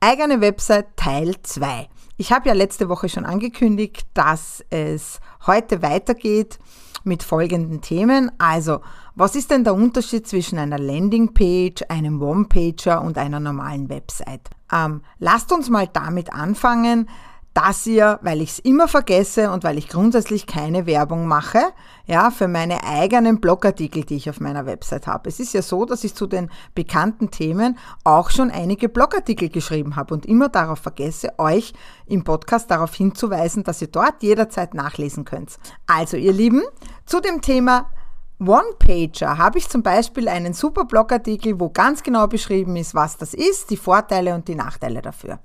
Eigene Website Teil 2. Ich habe ja letzte Woche schon angekündigt, dass es heute weitergeht mit folgenden Themen. Also, was ist denn der Unterschied zwischen einer Landingpage, einem One-Pager und einer normalen Website? Ähm, lasst uns mal damit anfangen, dass ihr, weil ich es immer vergesse und weil ich grundsätzlich keine Werbung mache, ja, für meine eigenen Blogartikel, die ich auf meiner Website habe. Es ist ja so, dass ich zu den bekannten Themen auch schon einige Blogartikel geschrieben habe und immer darauf vergesse, euch im Podcast darauf hinzuweisen, dass ihr dort jederzeit nachlesen könnt. Also, ihr Lieben, zu dem Thema One-Pager habe ich zum Beispiel einen super Blogartikel, wo ganz genau beschrieben ist, was das ist, die Vorteile und die Nachteile dafür.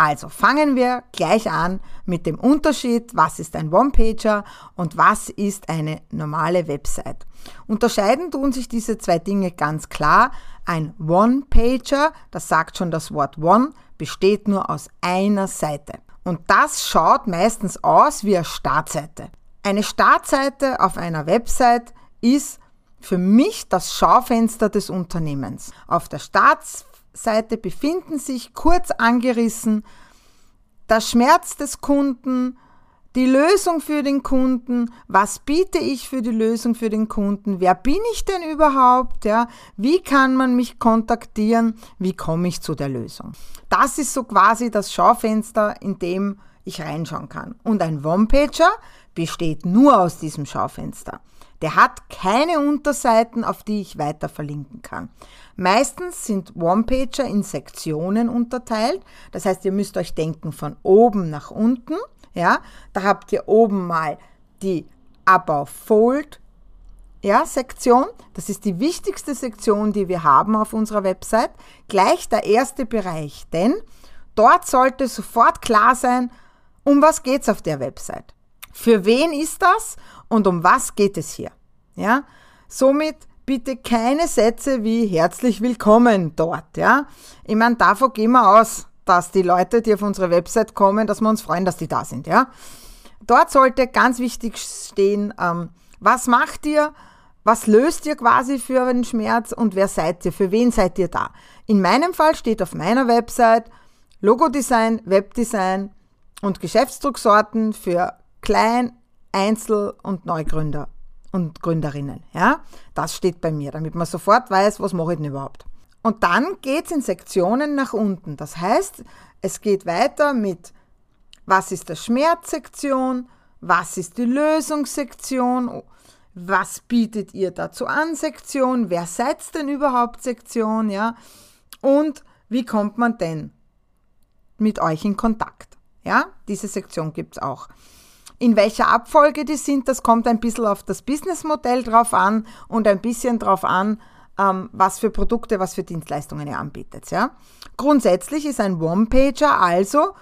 Also fangen wir gleich an mit dem Unterschied, was ist ein One-Pager und was ist eine normale Website. Unterscheiden tun sich diese zwei Dinge ganz klar. Ein One-Pager, das sagt schon das Wort One, besteht nur aus einer Seite. Und das schaut meistens aus wie eine Startseite. Eine Startseite auf einer Website ist für mich das Schaufenster des Unternehmens. Auf der Startseite Seite befinden sich kurz angerissen der Schmerz des Kunden, die Lösung für den Kunden, was biete ich für die Lösung für den Kunden, wer bin ich denn überhaupt, ja, wie kann man mich kontaktieren, wie komme ich zu der Lösung. Das ist so quasi das Schaufenster, in dem ich reinschauen kann. Und ein One-Pager besteht nur aus diesem Schaufenster. Der hat keine Unterseiten, auf die ich weiter verlinken kann. Meistens sind One-Pager in Sektionen unterteilt. Das heißt, ihr müsst euch denken von oben nach unten. Ja, da habt ihr oben mal die Above Fold ja, Sektion. Das ist die wichtigste Sektion, die wir haben auf unserer Website. Gleich der erste Bereich, denn dort sollte sofort klar sein, um was geht es auf der Website. Für wen ist das und um was geht es hier? Ja, somit bitte keine Sätze wie herzlich willkommen dort, ja. Ich meine, davon gehen wir aus, dass die Leute, die auf unsere Website kommen, dass wir uns freuen, dass die da sind, ja. Dort sollte ganz wichtig stehen, ähm, was macht ihr, was löst ihr quasi für einen Schmerz und wer seid ihr, für wen seid ihr da. In meinem Fall steht auf meiner Website Logodesign, Webdesign und Geschäftsdrucksorten für Klein-, Einzel- und Neugründer und Gründerinnen. Ja? Das steht bei mir, damit man sofort weiß, was mache ich denn überhaupt. Und dann geht es in Sektionen nach unten. Das heißt, es geht weiter mit, was ist die Schmerzsektion, was ist die Lösungssektion, was bietet ihr dazu an Sektion, wer seid denn überhaupt Sektion, ja, und wie kommt man denn mit euch in Kontakt. Ja, diese Sektion gibt es auch. In welcher Abfolge die sind, das kommt ein bisschen auf das Businessmodell drauf an und ein bisschen drauf an, ähm, was für Produkte, was für Dienstleistungen ihr anbietet. Ja? Grundsätzlich ist ein One-Pager also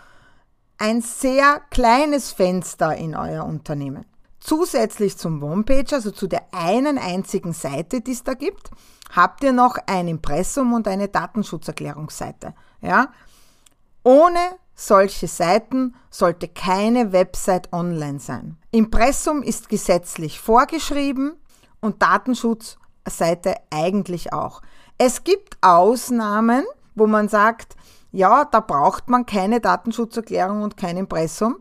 ein sehr kleines Fenster in euer Unternehmen. Zusätzlich zum One-Pager, also zu der einen einzigen Seite, die es da gibt, habt ihr noch ein Impressum und eine Datenschutzerklärungsseite. Ja? Ohne solche Seiten sollte keine Website online sein. Impressum ist gesetzlich vorgeschrieben und Datenschutzseite eigentlich auch. Es gibt Ausnahmen, wo man sagt, ja, da braucht man keine Datenschutzerklärung und kein Impressum.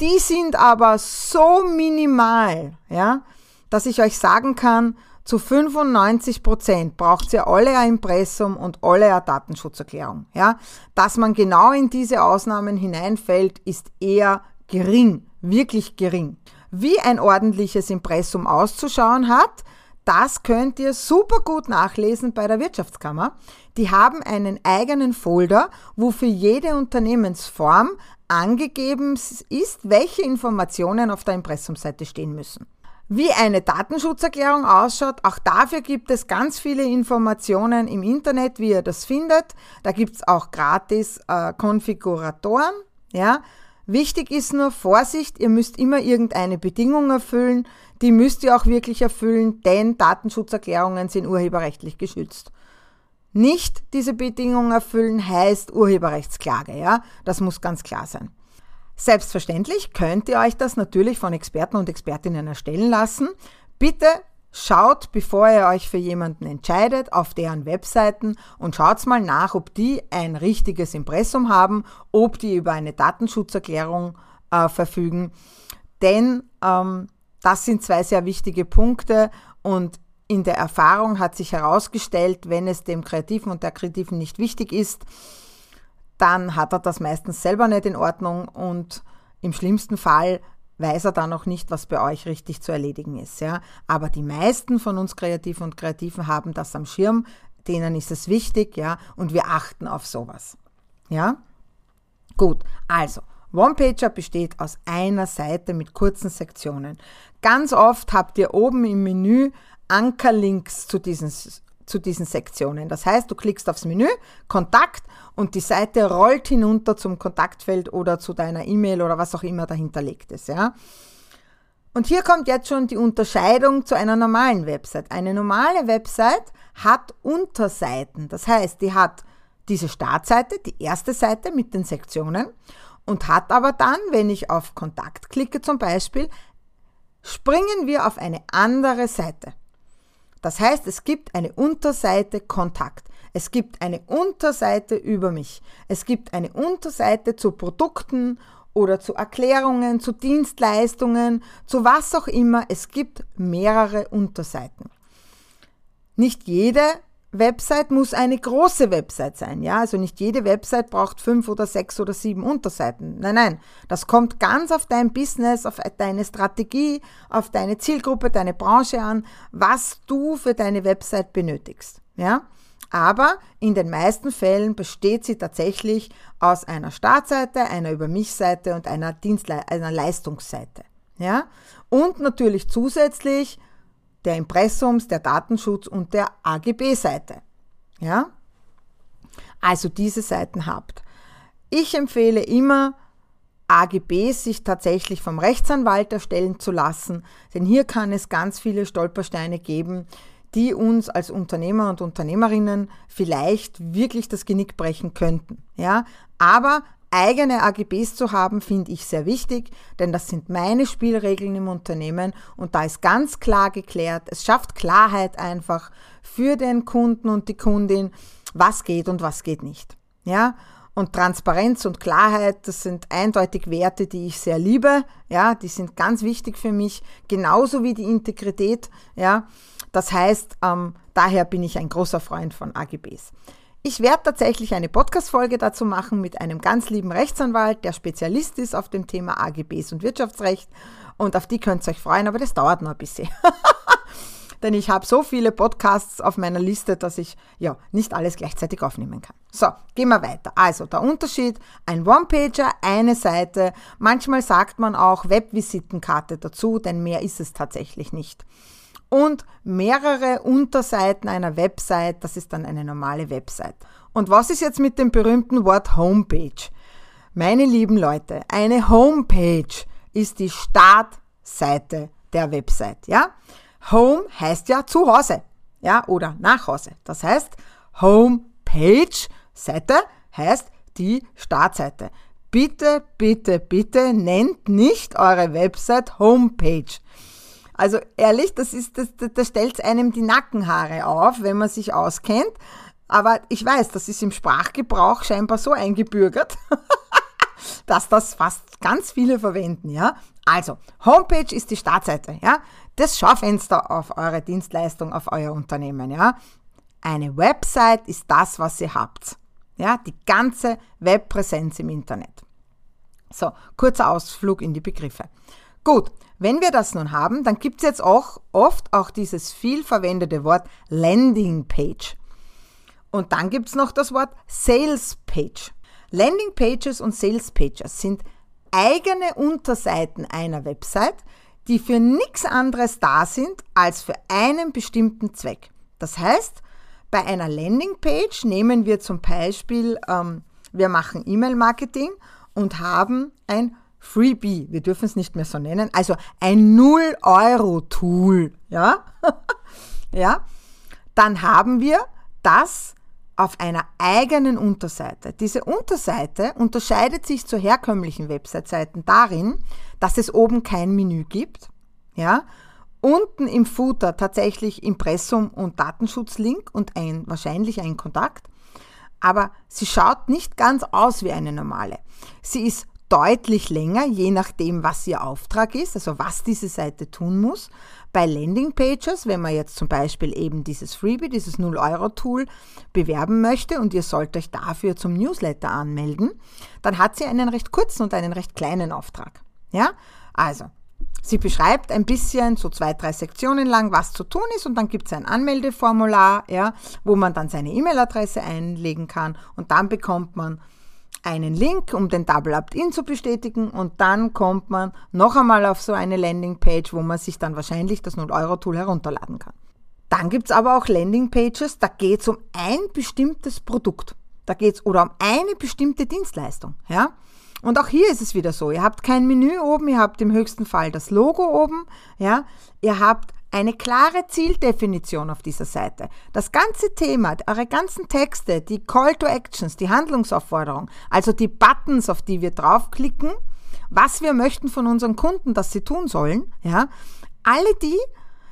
Die sind aber so minimal, ja, dass ich euch sagen kann, zu 95 Prozent braucht ihr alle ein Impressum und alle eine Datenschutzerklärung. Ja? Dass man genau in diese Ausnahmen hineinfällt, ist eher gering, wirklich gering. Wie ein ordentliches Impressum auszuschauen hat, das könnt ihr super gut nachlesen bei der Wirtschaftskammer. Die haben einen eigenen Folder, wo für jede Unternehmensform angegeben ist, welche Informationen auf der Impressumseite stehen müssen. Wie eine Datenschutzerklärung ausschaut, auch dafür gibt es ganz viele Informationen im Internet, wie ihr das findet. Da gibt es auch gratis äh, Konfiguratoren. Ja. Wichtig ist nur Vorsicht, ihr müsst immer irgendeine Bedingung erfüllen. Die müsst ihr auch wirklich erfüllen, denn Datenschutzerklärungen sind urheberrechtlich geschützt. Nicht diese Bedingungen erfüllen heißt Urheberrechtsklage, ja? Das muss ganz klar sein. Selbstverständlich könnt ihr euch das natürlich von Experten und Expertinnen erstellen lassen. Bitte schaut, bevor ihr euch für jemanden entscheidet, auf deren Webseiten und schaut mal nach, ob die ein richtiges Impressum haben, ob die über eine Datenschutzerklärung äh, verfügen. Denn ähm, das sind zwei sehr wichtige Punkte und in der Erfahrung hat sich herausgestellt, wenn es dem Kreativen und der Kreativen nicht wichtig ist, dann hat er das meistens selber nicht in Ordnung und im schlimmsten Fall weiß er dann auch nicht, was bei euch richtig zu erledigen ist. Ja? Aber die meisten von uns Kreativen und Kreativen haben das am Schirm, denen ist es wichtig, ja, und wir achten auf sowas. Ja? Gut, also, OnePager besteht aus einer Seite mit kurzen Sektionen. Ganz oft habt ihr oben im Menü Ankerlinks zu diesen zu diesen Sektionen. Das heißt, du klickst aufs Menü, Kontakt und die Seite rollt hinunter zum Kontaktfeld oder zu deiner E-Mail oder was auch immer dahinterlegt ist. Ja? Und hier kommt jetzt schon die Unterscheidung zu einer normalen Website. Eine normale Website hat Unterseiten. Das heißt, die hat diese Startseite, die erste Seite mit den Sektionen und hat aber dann, wenn ich auf Kontakt klicke zum Beispiel, springen wir auf eine andere Seite. Das heißt, es gibt eine Unterseite Kontakt. Es gibt eine Unterseite über mich. Es gibt eine Unterseite zu Produkten oder zu Erklärungen, zu Dienstleistungen, zu was auch immer. Es gibt mehrere Unterseiten. Nicht jede Website muss eine große Website sein, ja. Also nicht jede Website braucht fünf oder sechs oder sieben Unterseiten. Nein, nein. Das kommt ganz auf dein Business, auf deine Strategie, auf deine Zielgruppe, deine Branche an, was du für deine Website benötigst, ja. Aber in den meisten Fällen besteht sie tatsächlich aus einer Startseite, einer Über mich-Seite und einer, Dienstle einer Leistungsseite. Ja? Und natürlich zusätzlich der Impressums, der Datenschutz und der AGB-Seite. Ja? Also diese Seiten habt. Ich empfehle immer, AGBs sich tatsächlich vom Rechtsanwalt erstellen zu lassen, denn hier kann es ganz viele Stolpersteine geben, die uns als Unternehmer und Unternehmerinnen vielleicht wirklich das Genick brechen könnten. Ja, aber eigene AGBs zu haben, finde ich sehr wichtig, denn das sind meine Spielregeln im Unternehmen und da ist ganz klar geklärt, es schafft Klarheit einfach für den Kunden und die Kundin, was geht und was geht nicht. Ja? Und Transparenz und Klarheit, das sind eindeutig Werte, die ich sehr liebe. Ja, die sind ganz wichtig für mich, genauso wie die Integrität. Ja, das heißt, ähm, daher bin ich ein großer Freund von AGBs. Ich werde tatsächlich eine Podcast-Folge dazu machen mit einem ganz lieben Rechtsanwalt, der Spezialist ist auf dem Thema AGBs und Wirtschaftsrecht. Und auf die könnt ihr euch freuen, aber das dauert noch ein bisschen. Denn ich habe so viele Podcasts auf meiner Liste, dass ich ja nicht alles gleichzeitig aufnehmen kann. So, gehen wir weiter. Also der Unterschied, ein One-Pager, eine Seite. Manchmal sagt man auch Webvisitenkarte dazu, denn mehr ist es tatsächlich nicht und mehrere Unterseiten einer Website, das ist dann eine normale Website. Und was ist jetzt mit dem berühmten Wort Homepage? Meine lieben Leute, eine Homepage ist die Startseite der Website, ja? Home heißt ja zu Hause, ja, oder nach Hause. Das heißt, Homepage, Seite heißt die Startseite. Bitte, bitte, bitte nennt nicht eure Website Homepage. Also ehrlich, das ist, das, das, das stellt einem die Nackenhaare auf, wenn man sich auskennt. Aber ich weiß, das ist im Sprachgebrauch scheinbar so eingebürgert, dass das fast ganz viele verwenden, ja. Also, Homepage ist die Startseite, ja. Das Schaufenster auf eure Dienstleistung, auf euer Unternehmen, ja. Eine Website ist das, was ihr habt. Ja, die ganze Webpräsenz im Internet. So, kurzer Ausflug in die Begriffe. Gut, wenn wir das nun haben, dann gibt es jetzt auch oft auch dieses viel verwendete Wort Landing Page. Und dann gibt es noch das Wort Sales Page. Landing Pages und Sales Pages sind eigene Unterseiten einer Website, die für nichts anderes da sind als für einen bestimmten Zweck. Das heißt, bei einer Landingpage nehmen wir zum Beispiel, ähm, wir machen E-Mail-Marketing und haben ein Freebie, wir dürfen es nicht mehr so nennen, also ein 0-Euro-Tool, ja? ja? Dann haben wir das auf einer eigenen Unterseite. Diese Unterseite unterscheidet sich zu herkömmlichen Website-Seiten darin, dass es oben kein Menü gibt, ja, unten im Footer tatsächlich Impressum und Datenschutzlink und ein, wahrscheinlich ein Kontakt, aber sie schaut nicht ganz aus wie eine normale. Sie ist deutlich länger, je nachdem, was Ihr Auftrag ist, also was diese Seite tun muss. Bei Landingpages, wenn man jetzt zum Beispiel eben dieses Freebie, dieses 0-Euro-Tool bewerben möchte und ihr sollt euch dafür zum Newsletter anmelden, dann hat sie einen recht kurzen und einen recht kleinen Auftrag. Ja, also Sie beschreibt ein bisschen, so zwei, drei Sektionen lang, was zu tun ist und dann gibt es ein Anmeldeformular, ja, wo man dann seine E-Mail-Adresse einlegen kann und dann bekommt man einen Link, um den Double Opt-in zu bestätigen und dann kommt man noch einmal auf so eine Landingpage, wo man sich dann wahrscheinlich das 0-Euro-Tool herunterladen kann. Dann gibt es aber auch Landingpages, da geht es um ein bestimmtes Produkt. Da geht es oder um eine bestimmte Dienstleistung. Ja? Und auch hier ist es wieder so. Ihr habt kein Menü oben, ihr habt im höchsten Fall das Logo oben. Ja? Ihr habt eine klare Zieldefinition auf dieser Seite. Das ganze Thema, eure ganzen Texte, die Call to Actions, die Handlungsaufforderung, also die Buttons, auf die wir draufklicken, was wir möchten von unseren Kunden, dass sie tun sollen, ja, alle die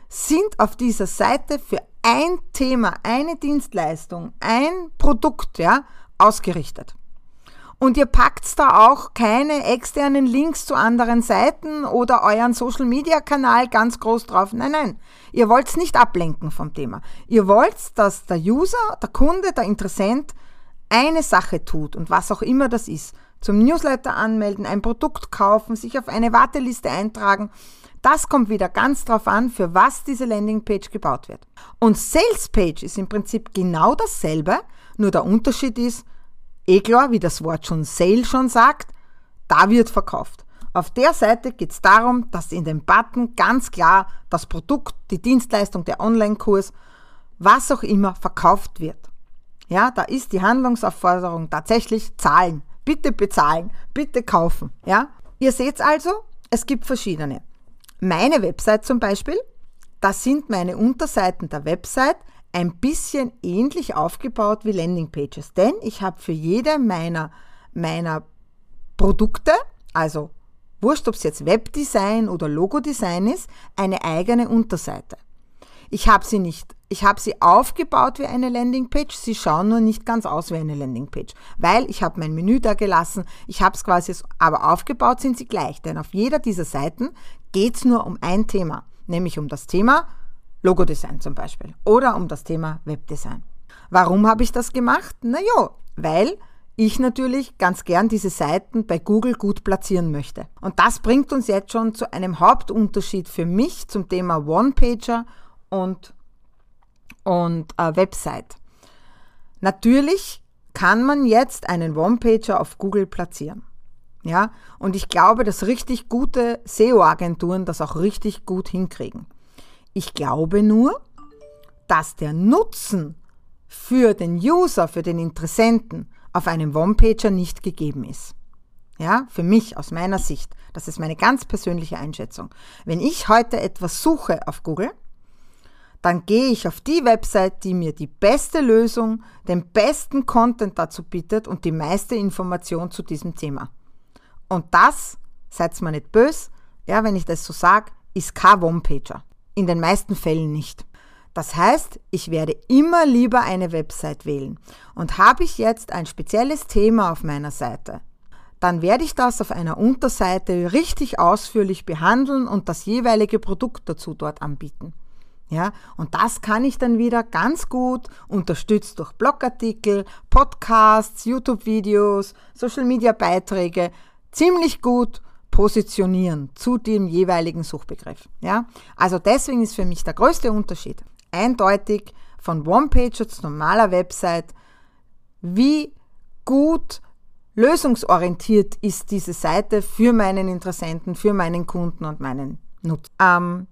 sind auf dieser Seite für ein Thema, eine Dienstleistung, ein Produkt, ja, ausgerichtet. Und ihr packt da auch keine externen Links zu anderen Seiten oder euren Social Media Kanal ganz groß drauf. Nein, nein. Ihr wollt nicht ablenken vom Thema. Ihr wollt, dass der User, der Kunde, der Interessent eine Sache tut und was auch immer das ist. Zum Newsletter anmelden, ein Produkt kaufen, sich auf eine Warteliste eintragen. Das kommt wieder ganz drauf an, für was diese Landingpage gebaut wird. Und Salespage ist im Prinzip genau dasselbe, nur der Unterschied ist, Eh klar, wie das Wort schon Sale schon sagt, da wird verkauft. Auf der Seite geht es darum, dass in dem Button ganz klar das Produkt, die Dienstleistung, der Online-Kurs, was auch immer verkauft wird. Ja, da ist die Handlungsaufforderung tatsächlich zahlen. Bitte bezahlen, bitte kaufen. Ja, ihr seht also, es gibt verschiedene. Meine Website zum Beispiel, das sind meine Unterseiten der Website, ein bisschen ähnlich aufgebaut wie Landingpages, denn ich habe für jede meiner, meiner Produkte, also wurscht, ob es jetzt Webdesign oder Logodesign ist, eine eigene Unterseite. Ich habe sie nicht, ich habe sie aufgebaut wie eine Landingpage, sie schauen nur nicht ganz aus wie eine Landingpage, weil ich habe mein Menü da gelassen, ich habe es quasi, aber aufgebaut sind sie gleich, denn auf jeder dieser Seiten geht es nur um ein Thema, nämlich um das Thema Logodesign zum Beispiel oder um das Thema Webdesign. Warum habe ich das gemacht? Na ja, weil ich natürlich ganz gern diese Seiten bei Google gut platzieren möchte. Und das bringt uns jetzt schon zu einem Hauptunterschied für mich zum Thema One-Pager und, und äh, Website. Natürlich kann man jetzt einen One-Pager auf Google platzieren. Ja, und ich glaube, dass richtig gute SEO-Agenturen das auch richtig gut hinkriegen. Ich glaube nur, dass der Nutzen für den User, für den Interessenten auf einem One-Pager nicht gegeben ist. Ja, für mich aus meiner Sicht. Das ist meine ganz persönliche Einschätzung. Wenn ich heute etwas suche auf Google, dann gehe ich auf die Website, die mir die beste Lösung, den besten Content dazu bietet und die meiste Information zu diesem Thema. Und das, seid mir nicht böse, ja, wenn ich das so sage, ist kein One-Pager. In den meisten Fällen nicht. Das heißt, ich werde immer lieber eine Website wählen. Und habe ich jetzt ein spezielles Thema auf meiner Seite, dann werde ich das auf einer Unterseite richtig ausführlich behandeln und das jeweilige Produkt dazu dort anbieten. Ja, und das kann ich dann wieder ganz gut, unterstützt durch Blogartikel, Podcasts, YouTube-Videos, Social-Media-Beiträge, ziemlich gut positionieren zu dem jeweiligen Suchbegriff. Ja? Also deswegen ist für mich der größte Unterschied eindeutig von One-Pager zu normaler Website, wie gut lösungsorientiert ist diese Seite für meinen Interessenten, für meinen Kunden und meinen nutzen. Ähm,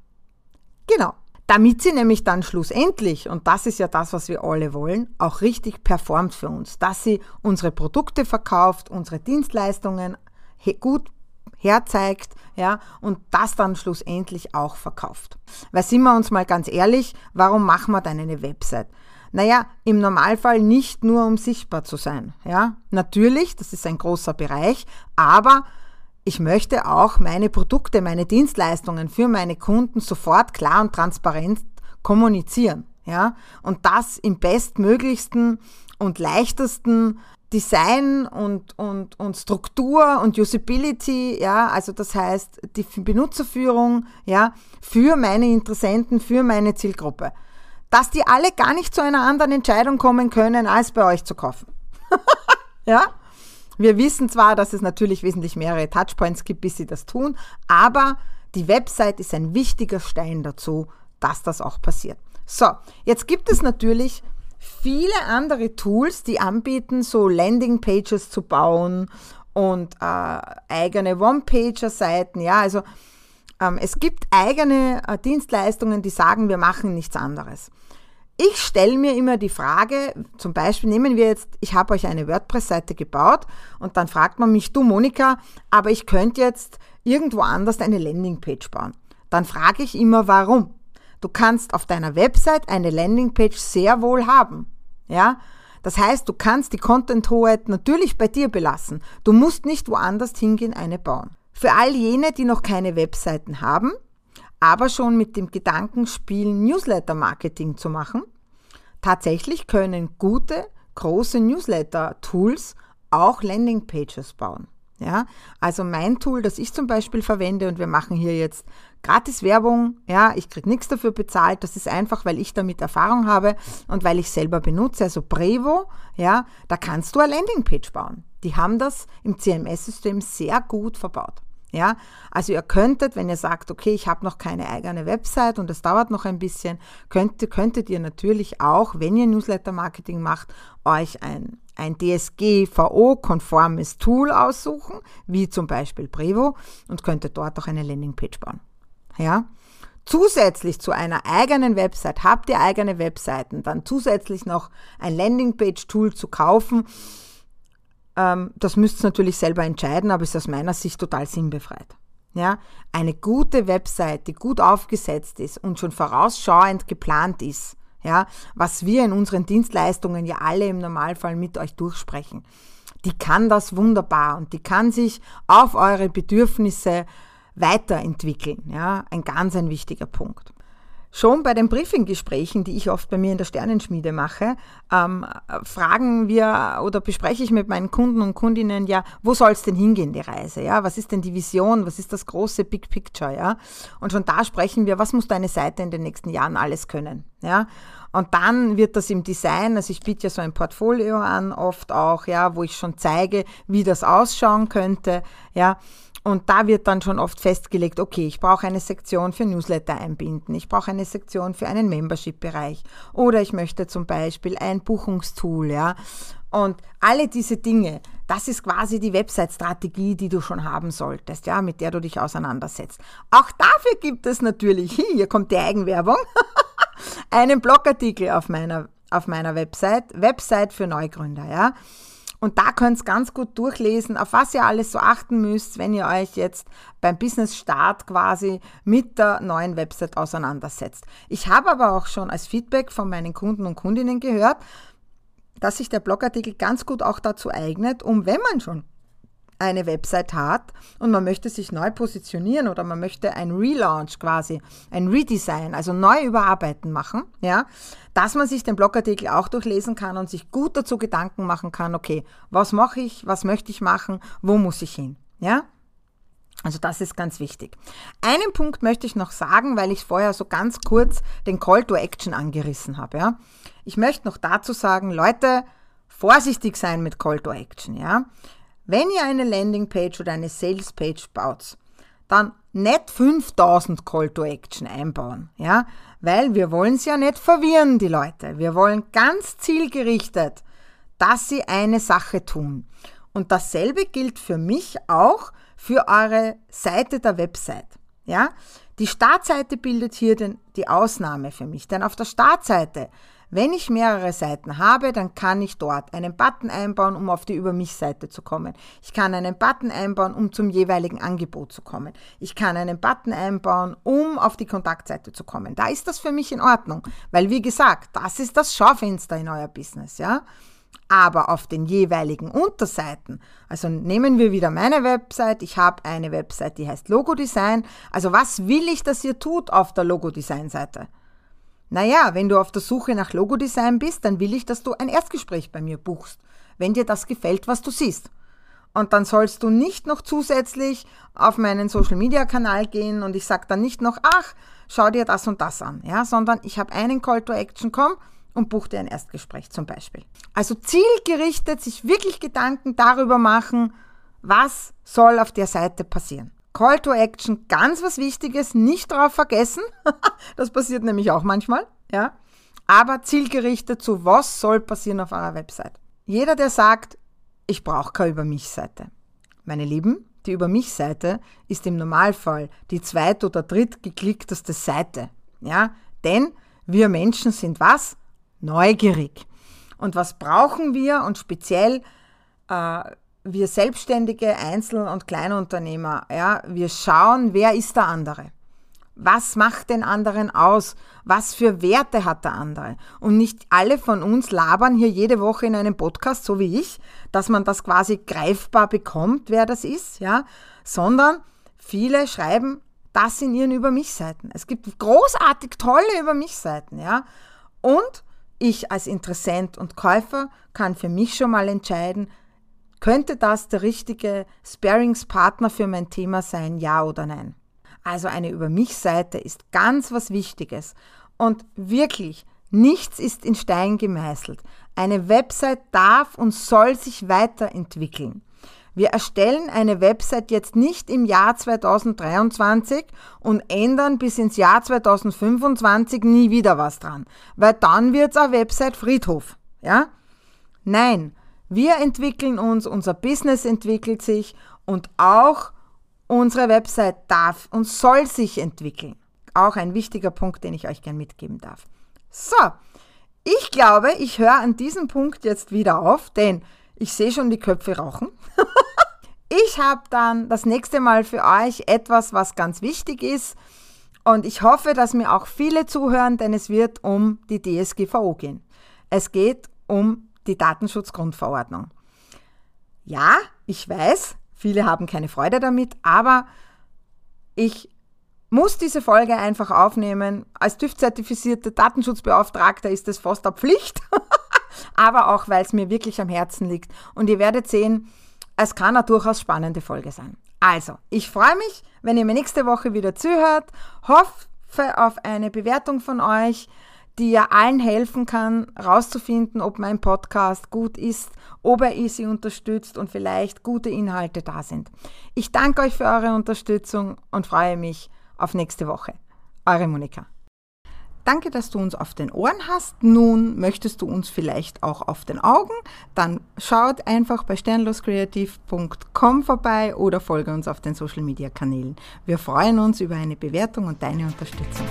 genau. Damit sie nämlich dann schlussendlich, und das ist ja das, was wir alle wollen, auch richtig performt für uns, dass sie unsere Produkte verkauft, unsere Dienstleistungen gut herzeigt, ja, und das dann schlussendlich auch verkauft. Weil sind wir uns mal ganz ehrlich, warum machen wir dann eine Website? Naja, im Normalfall nicht nur, um sichtbar zu sein, ja. Natürlich, das ist ein großer Bereich, aber ich möchte auch meine Produkte, meine Dienstleistungen für meine Kunden sofort klar und transparent kommunizieren. Ja? Und das im bestmöglichsten und leichtesten Design und, und, und Struktur und Usability, ja, also das heißt die Benutzerführung, ja, für meine Interessenten, für meine Zielgruppe. Dass die alle gar nicht zu einer anderen Entscheidung kommen können, als bei euch zu kaufen. ja? Wir wissen zwar, dass es natürlich wesentlich mehrere Touchpoints gibt, bis sie das tun, aber die Website ist ein wichtiger Stein dazu, dass das auch passiert. So, jetzt gibt es natürlich viele andere Tools, die anbieten, so Landingpages zu bauen und äh, eigene One-Pager-Seiten. Ja, also ähm, es gibt eigene äh, Dienstleistungen, die sagen, wir machen nichts anderes. Ich stelle mir immer die Frage, zum Beispiel nehmen wir jetzt, ich habe euch eine WordPress-Seite gebaut und dann fragt man mich, du Monika, aber ich könnte jetzt irgendwo anders eine Landingpage bauen. Dann frage ich immer, warum? Du kannst auf deiner Website eine Landingpage sehr wohl haben. Ja? Das heißt, du kannst die Content-Hoheit natürlich bei dir belassen. Du musst nicht woanders hingehen, eine bauen. Für all jene, die noch keine Webseiten haben, aber schon mit dem Gedanken spielen, Newsletter-Marketing zu machen. Tatsächlich können gute, große Newsletter-Tools auch Landingpages bauen. Ja, also mein Tool, das ich zum Beispiel verwende und wir machen hier jetzt gratis Werbung, ja, ich kriege nichts dafür bezahlt, das ist einfach, weil ich damit Erfahrung habe und weil ich selber benutze, also Brevo, ja, da kannst du eine Landingpage bauen. Die haben das im CMS-System sehr gut verbaut. Ja, also ihr könntet, wenn ihr sagt, okay, ich habe noch keine eigene Website und es dauert noch ein bisschen, könnt, könntet ihr natürlich auch, wenn ihr Newsletter-Marketing macht, euch ein, ein DSGVO-konformes Tool aussuchen, wie zum Beispiel Brevo, und könntet dort auch eine Landingpage bauen. Ja, Zusätzlich zu einer eigenen Website, habt ihr eigene Webseiten, dann zusätzlich noch ein Landingpage-Tool zu kaufen, ähm, das müsst ihr natürlich selber entscheiden, aber ist aus meiner Sicht total sinnbefreit. Ja, eine gute Website, die gut aufgesetzt ist und schon vorausschauend geplant ist, ja, was wir in unseren Dienstleistungen ja alle im Normalfall mit euch durchsprechen, die kann das wunderbar und die kann sich auf eure Bedürfnisse weiterentwickeln. Ja, ein ganz ein wichtiger Punkt. Schon bei den Briefinggesprächen, die ich oft bei mir in der Sternenschmiede mache, ähm, fragen wir oder bespreche ich mit meinen Kunden und Kundinnen, ja, wo soll es denn hingehen, die Reise? Ja, was ist denn die Vision? Was ist das große Big Picture? Ja, und schon da sprechen wir, was muss deine Seite in den nächsten Jahren alles können? Ja, und dann wird das im Design, also ich biete ja so ein Portfolio an, oft auch, ja, wo ich schon zeige, wie das ausschauen könnte, ja. Und da wird dann schon oft festgelegt, okay, ich brauche eine Sektion für Newsletter einbinden, ich brauche eine Sektion für einen Membership-Bereich oder ich möchte zum Beispiel ein Buchungstool, ja. Und alle diese Dinge, das ist quasi die Website-Strategie, die du schon haben solltest, ja, mit der du dich auseinandersetzt. Auch dafür gibt es natürlich, hier kommt die Eigenwerbung, einen Blogartikel auf meiner, auf meiner Website, Website für Neugründer, ja. Und da könnt ihr ganz gut durchlesen, auf was ihr alles so achten müsst, wenn ihr euch jetzt beim Business-Start quasi mit der neuen Website auseinandersetzt. Ich habe aber auch schon als Feedback von meinen Kunden und Kundinnen gehört, dass sich der Blogartikel ganz gut auch dazu eignet, um, wenn man schon eine Website hat und man möchte sich neu positionieren oder man möchte ein Relaunch quasi, ein Redesign, also neu überarbeiten machen, ja, dass man sich den Blogartikel auch durchlesen kann und sich gut dazu Gedanken machen kann, okay, was mache ich, was möchte ich machen, wo muss ich hin, ja? Also das ist ganz wichtig. Einen Punkt möchte ich noch sagen, weil ich vorher so ganz kurz den Call to Action angerissen habe, ja. Ich möchte noch dazu sagen, Leute, vorsichtig sein mit Call to Action, ja. Wenn ihr eine Landingpage oder eine Salespage baut, dann nicht 5000 Call to Action einbauen, ja, weil wir wollen es ja nicht verwirren, die Leute. Wir wollen ganz zielgerichtet, dass sie eine Sache tun. Und dasselbe gilt für mich auch für eure Seite der Website, ja. Die Startseite bildet hier den, die Ausnahme für mich, denn auf der Startseite, wenn ich mehrere Seiten habe, dann kann ich dort einen Button einbauen, um auf die Über mich-Seite zu kommen. Ich kann einen Button einbauen, um zum jeweiligen Angebot zu kommen. Ich kann einen Button einbauen, um auf die Kontaktseite zu kommen. Da ist das für mich in Ordnung, weil wie gesagt, das ist das Schaufenster in euer Business, ja? aber auf den jeweiligen Unterseiten, also nehmen wir wieder meine Website, ich habe eine Website, die heißt Logo Design, also was will ich, dass ihr tut auf der Logo Design Seite? Naja, wenn du auf der Suche nach Logo Design bist, dann will ich, dass du ein Erstgespräch bei mir buchst, wenn dir das gefällt, was du siehst. Und dann sollst du nicht noch zusätzlich auf meinen Social Media Kanal gehen und ich sage dann nicht noch, ach, schau dir das und das an, ja, sondern ich habe einen Call to Action, komm, und buch dir ein Erstgespräch zum Beispiel. Also zielgerichtet sich wirklich Gedanken darüber machen, was soll auf der Seite passieren. Call to Action, ganz was Wichtiges, nicht drauf vergessen. das passiert nämlich auch manchmal, ja. Aber zielgerichtet zu, was soll passieren auf eurer Website. Jeder, der sagt, ich brauche keine Über mich-Seite. Meine Lieben, die Über mich-Seite ist im Normalfall die zweit- oder drittgeklickteste Seite. Ja, denn wir Menschen sind was? neugierig. Und was brauchen wir und speziell äh, wir selbstständige Einzel- und Kleinunternehmer, ja, wir schauen, wer ist der andere? Was macht den anderen aus? Was für Werte hat der andere? Und nicht alle von uns labern hier jede Woche in einem Podcast, so wie ich, dass man das quasi greifbar bekommt, wer das ist, ja, sondern viele schreiben das in ihren Über mich Seiten. Es gibt großartig tolle Über mich Seiten, ja. Und ich als Interessent und Käufer kann für mich schon mal entscheiden, könnte das der richtige Sparingspartner für mein Thema sein, ja oder nein. Also eine Über mich Seite ist ganz was Wichtiges und wirklich nichts ist in Stein gemeißelt. Eine Website darf und soll sich weiterentwickeln. Wir erstellen eine Website jetzt nicht im Jahr 2023 und ändern bis ins Jahr 2025 nie wieder was dran, weil dann wird's eine Website Friedhof, ja? Nein, wir entwickeln uns, unser Business entwickelt sich und auch unsere Website darf und soll sich entwickeln. Auch ein wichtiger Punkt, den ich euch gern mitgeben darf. So, ich glaube, ich höre an diesem Punkt jetzt wieder auf, denn ich sehe schon die Köpfe rauchen. ich habe dann das nächste Mal für euch etwas, was ganz wichtig ist. Und ich hoffe, dass mir auch viele zuhören, denn es wird um die DSGVO gehen. Es geht um die Datenschutzgrundverordnung. Ja, ich weiß, viele haben keine Freude damit, aber ich muss diese Folge einfach aufnehmen. Als TÜV-zertifizierte Datenschutzbeauftragter ist es fast eine Pflicht. aber auch, weil es mir wirklich am Herzen liegt. Und ihr werdet sehen, es kann eine durchaus spannende Folge sein. Also, ich freue mich, wenn ihr mir nächste Woche wieder zuhört, hoffe auf eine Bewertung von euch, die ja allen helfen kann, rauszufinden, ob mein Podcast gut ist, ob er sie unterstützt und vielleicht gute Inhalte da sind. Ich danke euch für eure Unterstützung und freue mich auf nächste Woche. Eure Monika. Danke, dass du uns auf den Ohren hast. Nun möchtest du uns vielleicht auch auf den Augen. Dann schaut einfach bei sternloskreativ.com vorbei oder folge uns auf den Social Media Kanälen. Wir freuen uns über eine Bewertung und deine Unterstützung.